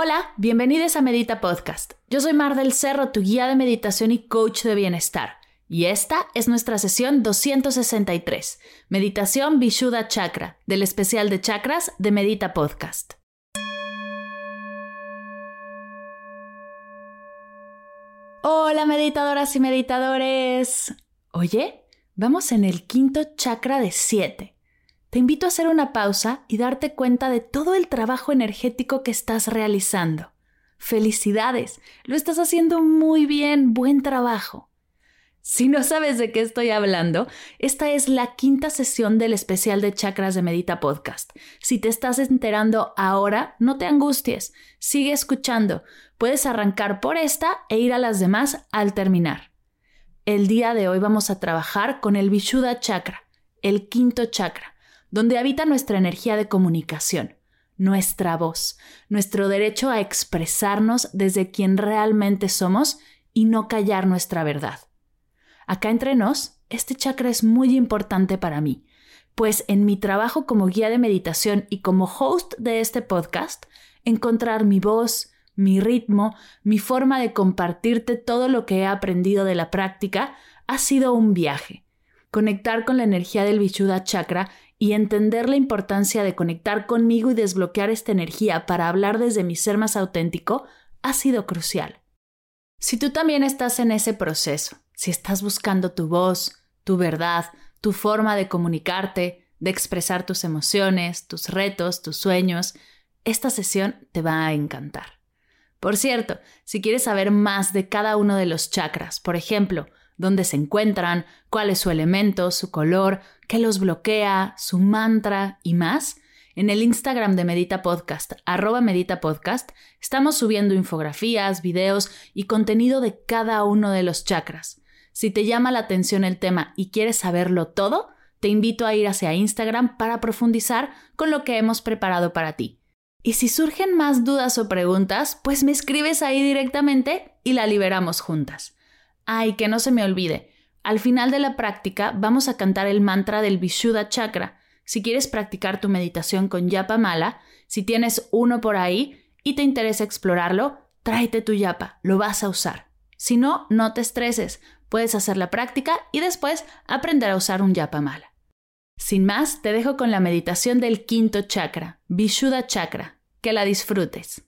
Hola, bienvenidos a Medita Podcast. Yo soy Mar del Cerro, tu guía de meditación y coach de bienestar. Y esta es nuestra sesión 263, Meditación Vishuddha Chakra, del especial de chakras de Medita Podcast. Hola meditadoras y meditadores. Oye, vamos en el quinto chakra de 7. Te invito a hacer una pausa y darte cuenta de todo el trabajo energético que estás realizando. Felicidades, lo estás haciendo muy bien, buen trabajo. Si no sabes de qué estoy hablando, esta es la quinta sesión del especial de Chakras de Medita Podcast. Si te estás enterando ahora, no te angusties, sigue escuchando. Puedes arrancar por esta e ir a las demás al terminar. El día de hoy vamos a trabajar con el Vishuddha Chakra, el quinto chakra, donde habita nuestra energía de comunicación, nuestra voz, nuestro derecho a expresarnos desde quien realmente somos y no callar nuestra verdad. Acá entre nos, este chakra es muy importante para mí, pues en mi trabajo como guía de meditación y como host de este podcast, encontrar mi voz, mi ritmo, mi forma de compartirte todo lo que he aprendido de la práctica ha sido un viaje. Conectar con la energía del Vishuddha chakra y entender la importancia de conectar conmigo y desbloquear esta energía para hablar desde mi ser más auténtico ha sido crucial. Si tú también estás en ese proceso, si estás buscando tu voz, tu verdad, tu forma de comunicarte, de expresar tus emociones, tus retos, tus sueños, esta sesión te va a encantar. Por cierto, si quieres saber más de cada uno de los chakras, por ejemplo, dónde se encuentran, cuál es su elemento, su color, qué los bloquea, su mantra y más, en el Instagram de Medita Podcast, arroba Medita Podcast, estamos subiendo infografías, videos y contenido de cada uno de los chakras. Si te llama la atención el tema y quieres saberlo todo, te invito a ir hacia Instagram para profundizar con lo que hemos preparado para ti. Y si surgen más dudas o preguntas, pues me escribes ahí directamente y la liberamos juntas. Ay, que no se me olvide, al final de la práctica vamos a cantar el mantra del Vishuddha Chakra. Si quieres practicar tu meditación con Yapa Mala, si tienes uno por ahí y te interesa explorarlo, tráete tu Yapa, lo vas a usar. Si no, no te estreses, Puedes hacer la práctica y después aprender a usar un yapa mala. Sin más, te dejo con la meditación del quinto chakra, Vishuddha Chakra. Que la disfrutes.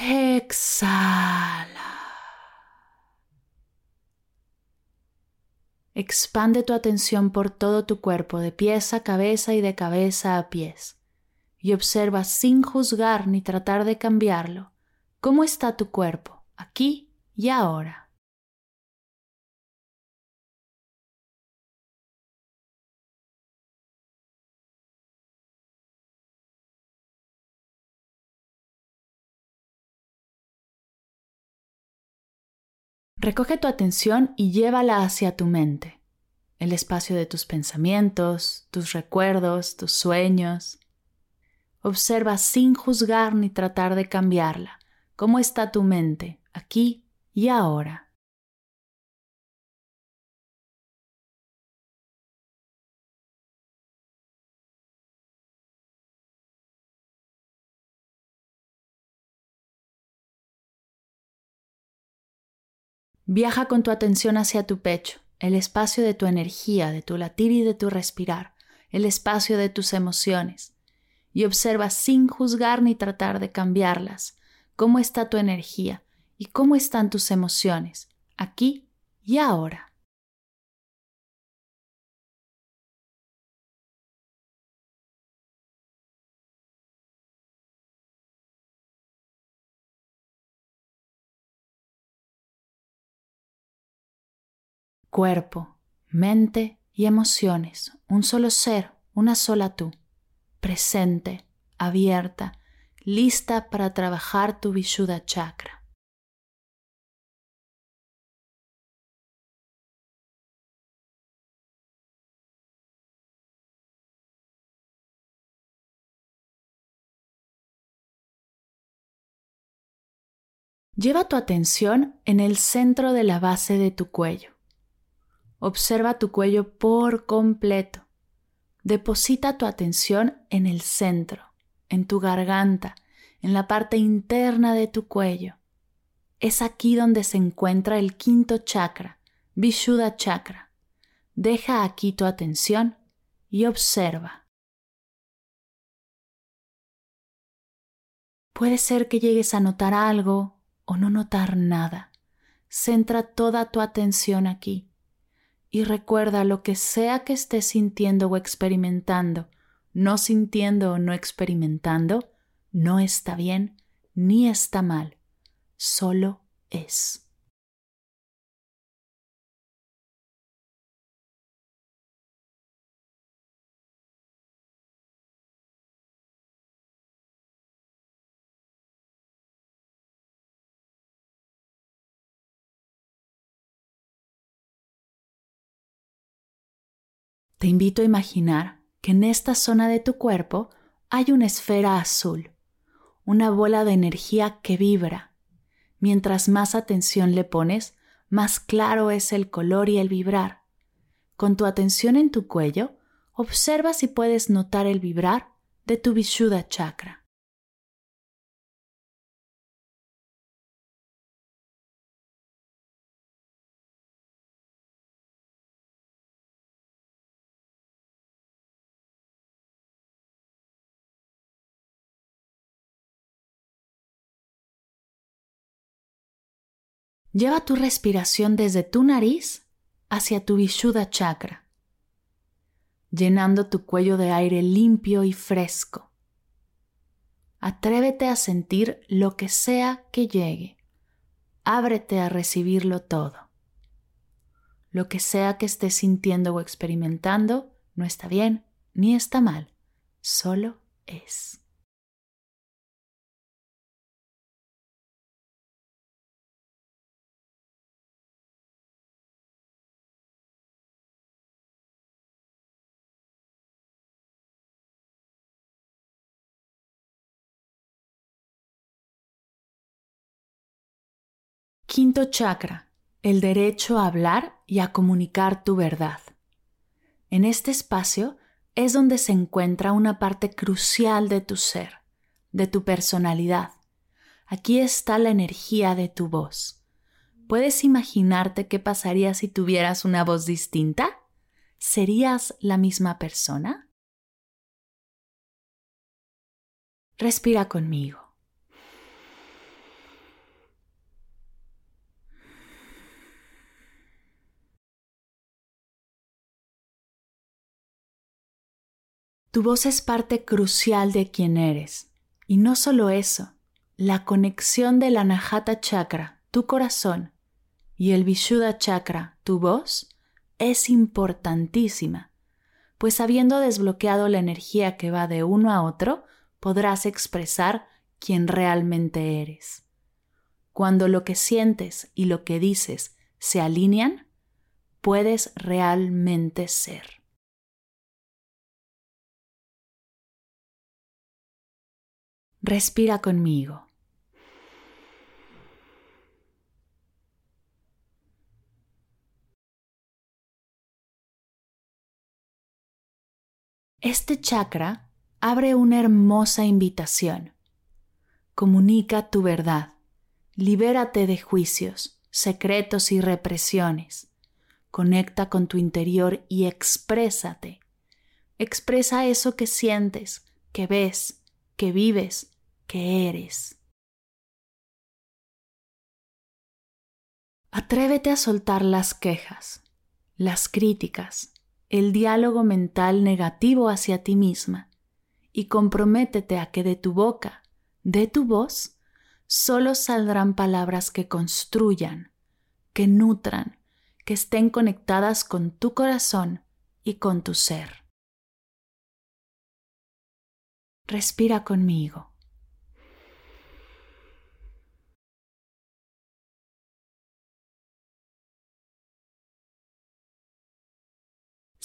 Exhala. Expande tu atención por todo tu cuerpo, de pies a cabeza y de cabeza a pies y observa sin juzgar ni tratar de cambiarlo cómo está tu cuerpo aquí y ahora. Recoge tu atención y llévala hacia tu mente, el espacio de tus pensamientos, tus recuerdos, tus sueños, Observa sin juzgar ni tratar de cambiarla. ¿Cómo está tu mente aquí y ahora? Viaja con tu atención hacia tu pecho, el espacio de tu energía, de tu latir y de tu respirar, el espacio de tus emociones, y observa sin juzgar ni tratar de cambiarlas cómo está tu energía y cómo están tus emociones, aquí y ahora. Cuerpo, mente y emociones, un solo ser, una sola tú, presente, abierta, lista para trabajar tu Vishuddha chakra. Lleva tu atención en el centro de la base de tu cuello. Observa tu cuello por completo. Deposita tu atención en el centro, en tu garganta, en la parte interna de tu cuello. Es aquí donde se encuentra el quinto chakra, Vishuddha chakra. Deja aquí tu atención y observa. Puede ser que llegues a notar algo o no notar nada. Centra toda tu atención aquí y recuerda lo que sea que estés sintiendo o experimentando, no sintiendo o no experimentando, no está bien ni está mal, solo es. Te invito a imaginar que en esta zona de tu cuerpo hay una esfera azul, una bola de energía que vibra. Mientras más atención le pones, más claro es el color y el vibrar. Con tu atención en tu cuello, observa si puedes notar el vibrar de tu Vishuddha chakra. Lleva tu respiración desde tu nariz hacia tu Vishuddha chakra, llenando tu cuello de aire limpio y fresco. Atrévete a sentir lo que sea que llegue. Ábrete a recibirlo todo. Lo que sea que estés sintiendo o experimentando no está bien ni está mal, solo es. Quinto chakra, el derecho a hablar y a comunicar tu verdad. En este espacio es donde se encuentra una parte crucial de tu ser, de tu personalidad. Aquí está la energía de tu voz. ¿Puedes imaginarte qué pasaría si tuvieras una voz distinta? ¿Serías la misma persona? Respira conmigo. Tu voz es parte crucial de quien eres. Y no solo eso, la conexión de la Nahata Chakra, tu corazón, y el Vishuddha Chakra, tu voz, es importantísima, pues habiendo desbloqueado la energía que va de uno a otro, podrás expresar quién realmente eres. Cuando lo que sientes y lo que dices se alinean, puedes realmente ser. Respira conmigo. Este chakra abre una hermosa invitación. Comunica tu verdad, libérate de juicios, secretos y represiones. Conecta con tu interior y exprésate. Expresa eso que sientes, que ves, que vives, que eres. Atrévete a soltar las quejas, las críticas, el diálogo mental negativo hacia ti misma y comprométete a que de tu boca, de tu voz, solo saldrán palabras que construyan, que nutran, que estén conectadas con tu corazón y con tu ser. Respira conmigo.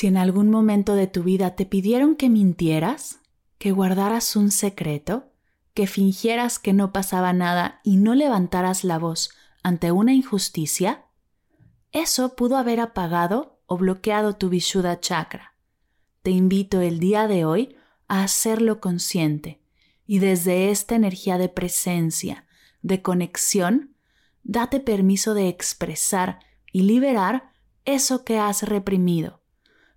Si en algún momento de tu vida te pidieron que mintieras, que guardaras un secreto, que fingieras que no pasaba nada y no levantaras la voz ante una injusticia, eso pudo haber apagado o bloqueado tu Vishuddha chakra. Te invito el día de hoy a hacerlo consciente y desde esta energía de presencia, de conexión, date permiso de expresar y liberar eso que has reprimido,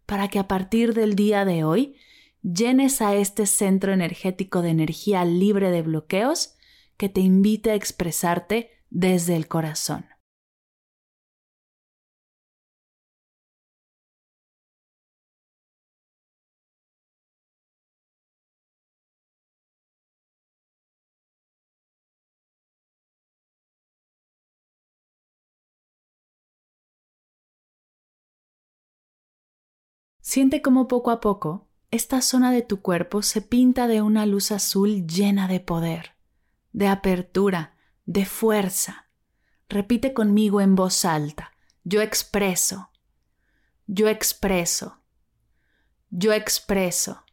para que a partir del día de hoy llenes a este centro energético de energía libre de bloqueos que te invite a expresarte desde el corazón. Siente cómo poco a poco esta zona de tu cuerpo se pinta de una luz azul llena de poder, de apertura, de fuerza. Repite conmigo en voz alta. Yo expreso. Yo expreso. Yo expreso.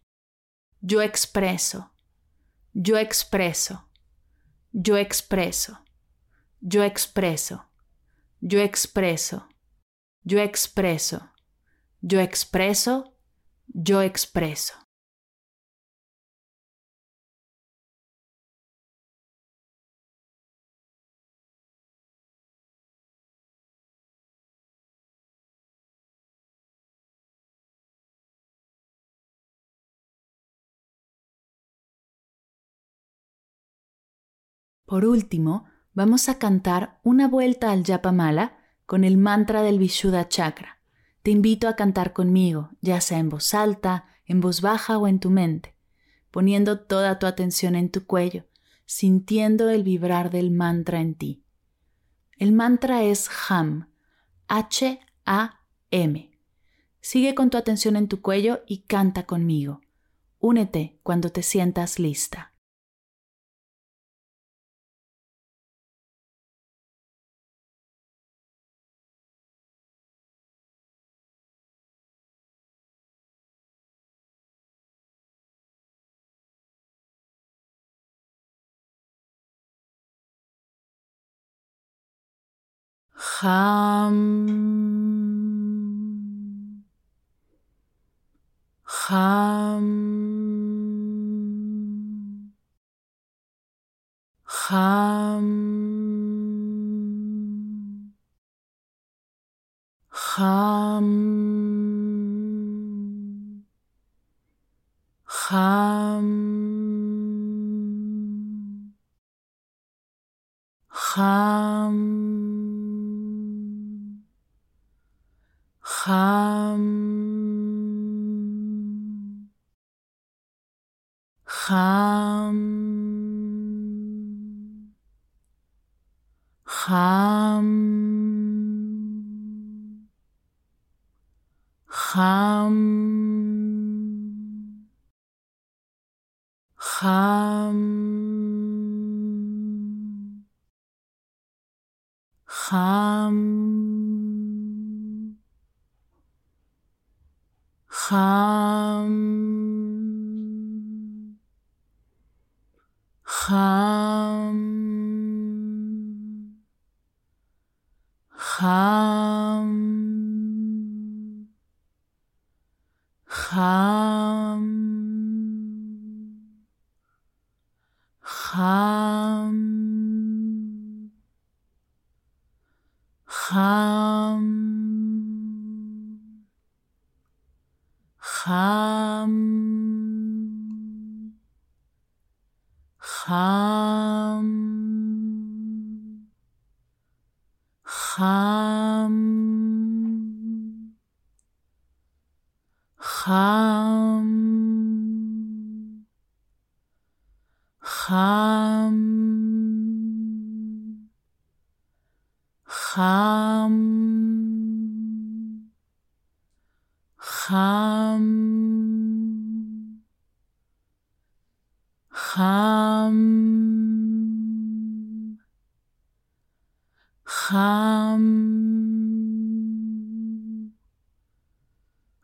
Yo expreso. Yo expreso. Yo expreso. Yo expreso. Yo expreso. Yo expreso. Yo expreso yo expreso. Por último, vamos a cantar una vuelta al Yapamala con el mantra del Vishuddha Chakra. Te invito a cantar conmigo, ya sea en voz alta, en voz baja o en tu mente, poniendo toda tu atención en tu cuello, sintiendo el vibrar del mantra en ti. El mantra es HAM, H-A-M. Sigue con tu atención en tu cuello y canta conmigo. Únete cuando te sientas lista. Ham. Ham. Ham. Ham. Ham. Ham. Kham Kham Kham Kham Kham Ham. Hum. Hum. Hum. Ham. Ham. Ham. Ham.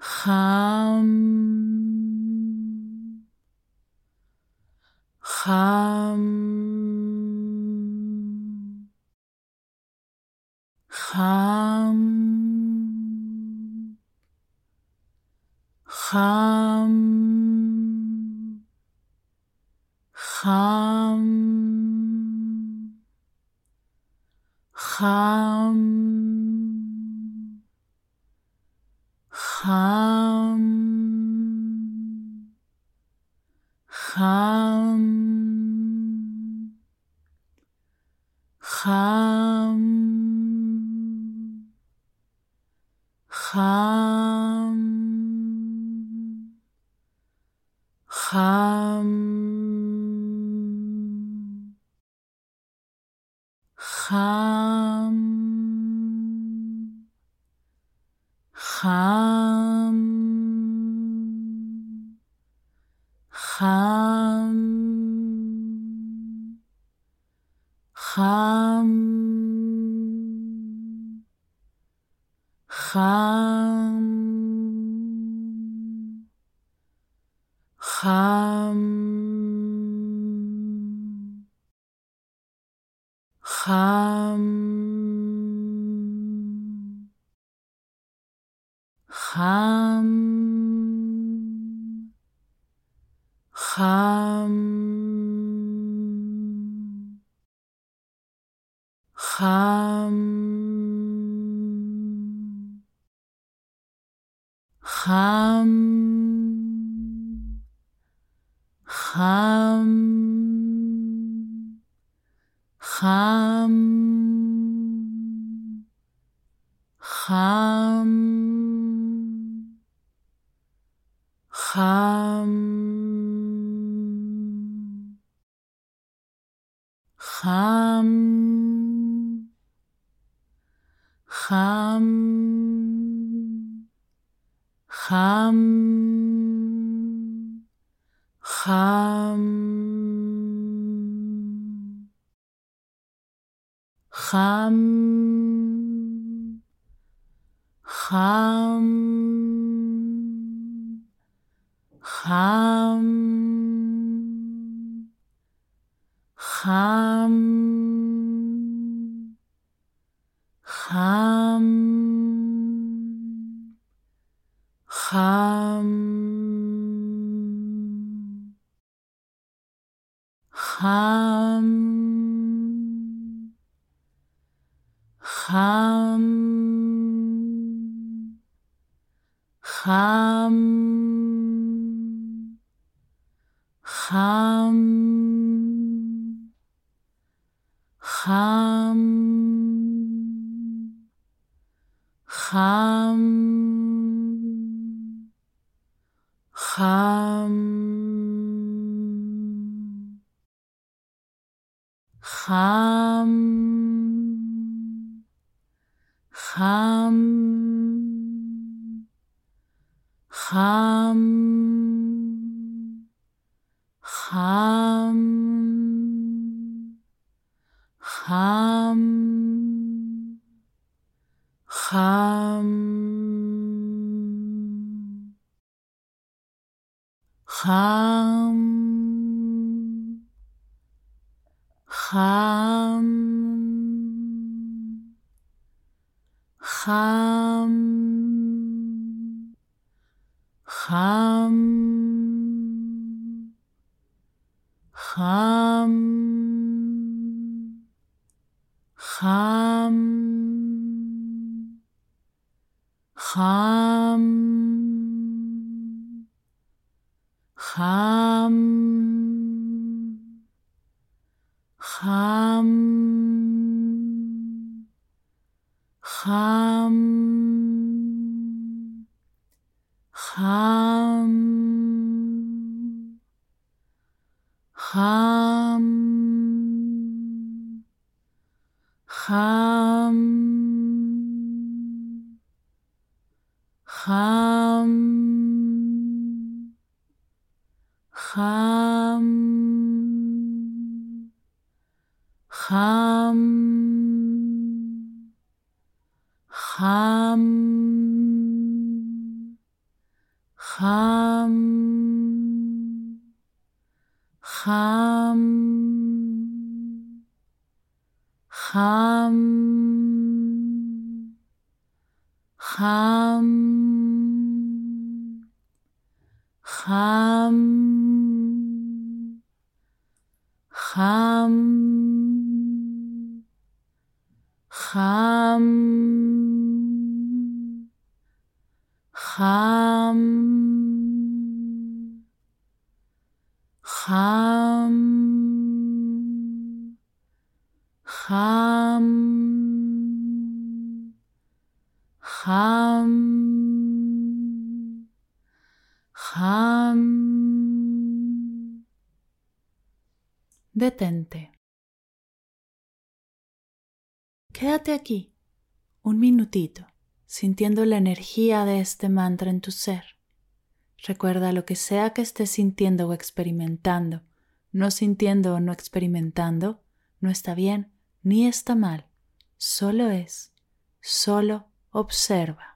Ham. Ham. Ham. Ham. Ham. Ham. Hum. Ham. Ham. Ham. Ham. Ham. Ham. חם, חם, חם, חם, חם, חם, חם. חם, חם, חם, חם, חם, חם, חם. hum, hum, hum, hum, hum, hum, hum. Ham. Ham. Ham. Ham. Ham. Hum. hum. חם, חם, חם, חם, חם, חם, חם. Ham. Ham. Ham. Ham. Ham. Ham. hum. Ham. Ham. Ham. Ham. Ham. Hum. Hum. Hum. Ham. Ham. Ham. Ham. Ham. Ham. Detente. Quédate aquí un minutito, sintiendo la energía de este mantra en tu ser. Recuerda lo que sea que estés sintiendo o experimentando, no sintiendo o no experimentando, no está bien ni está mal, solo es, solo observa.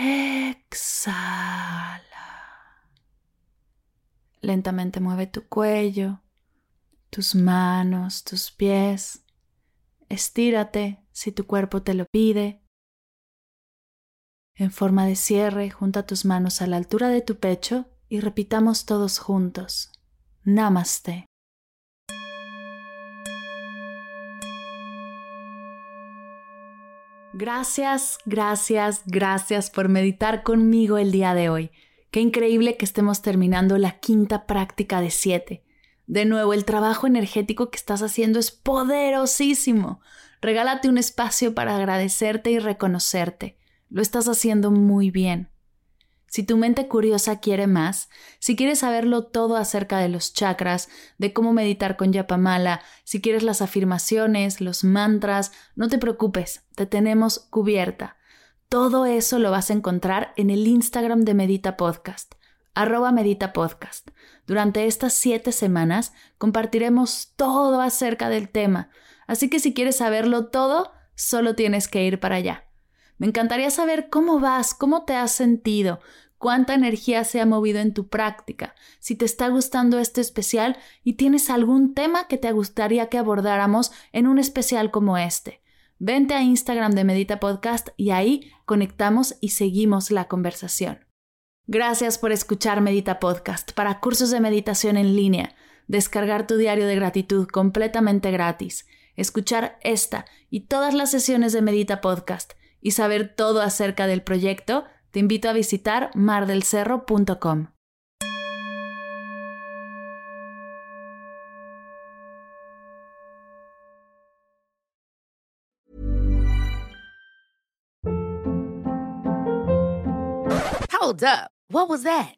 Exhala. Lentamente mueve tu cuello, tus manos, tus pies. Estírate si tu cuerpo te lo pide. En forma de cierre, junta tus manos a la altura de tu pecho y repitamos todos juntos. Namaste. Gracias, gracias, gracias por meditar conmigo el día de hoy. Qué increíble que estemos terminando la quinta práctica de siete. De nuevo, el trabajo energético que estás haciendo es poderosísimo. Regálate un espacio para agradecerte y reconocerte. Lo estás haciendo muy bien. Si tu mente curiosa quiere más, si quieres saberlo todo acerca de los chakras, de cómo meditar con Yapamala, si quieres las afirmaciones, los mantras, no te preocupes, te tenemos cubierta. Todo eso lo vas a encontrar en el Instagram de Medita Podcast, arroba Medita Podcast. Durante estas siete semanas compartiremos todo acerca del tema, así que si quieres saberlo todo, solo tienes que ir para allá. Me encantaría saber cómo vas, cómo te has sentido, cuánta energía se ha movido en tu práctica, si te está gustando este especial y tienes algún tema que te gustaría que abordáramos en un especial como este. vente a Instagram de Medita Podcast y ahí conectamos y seguimos la conversación. Gracias por escuchar Medita Podcast para cursos de meditación en línea, descargar tu diario de gratitud completamente gratis, escuchar esta y todas las sesiones de Medita Podcast y saber todo acerca del proyecto, te invito a visitar mardelcerro.com. Hold up. What was that?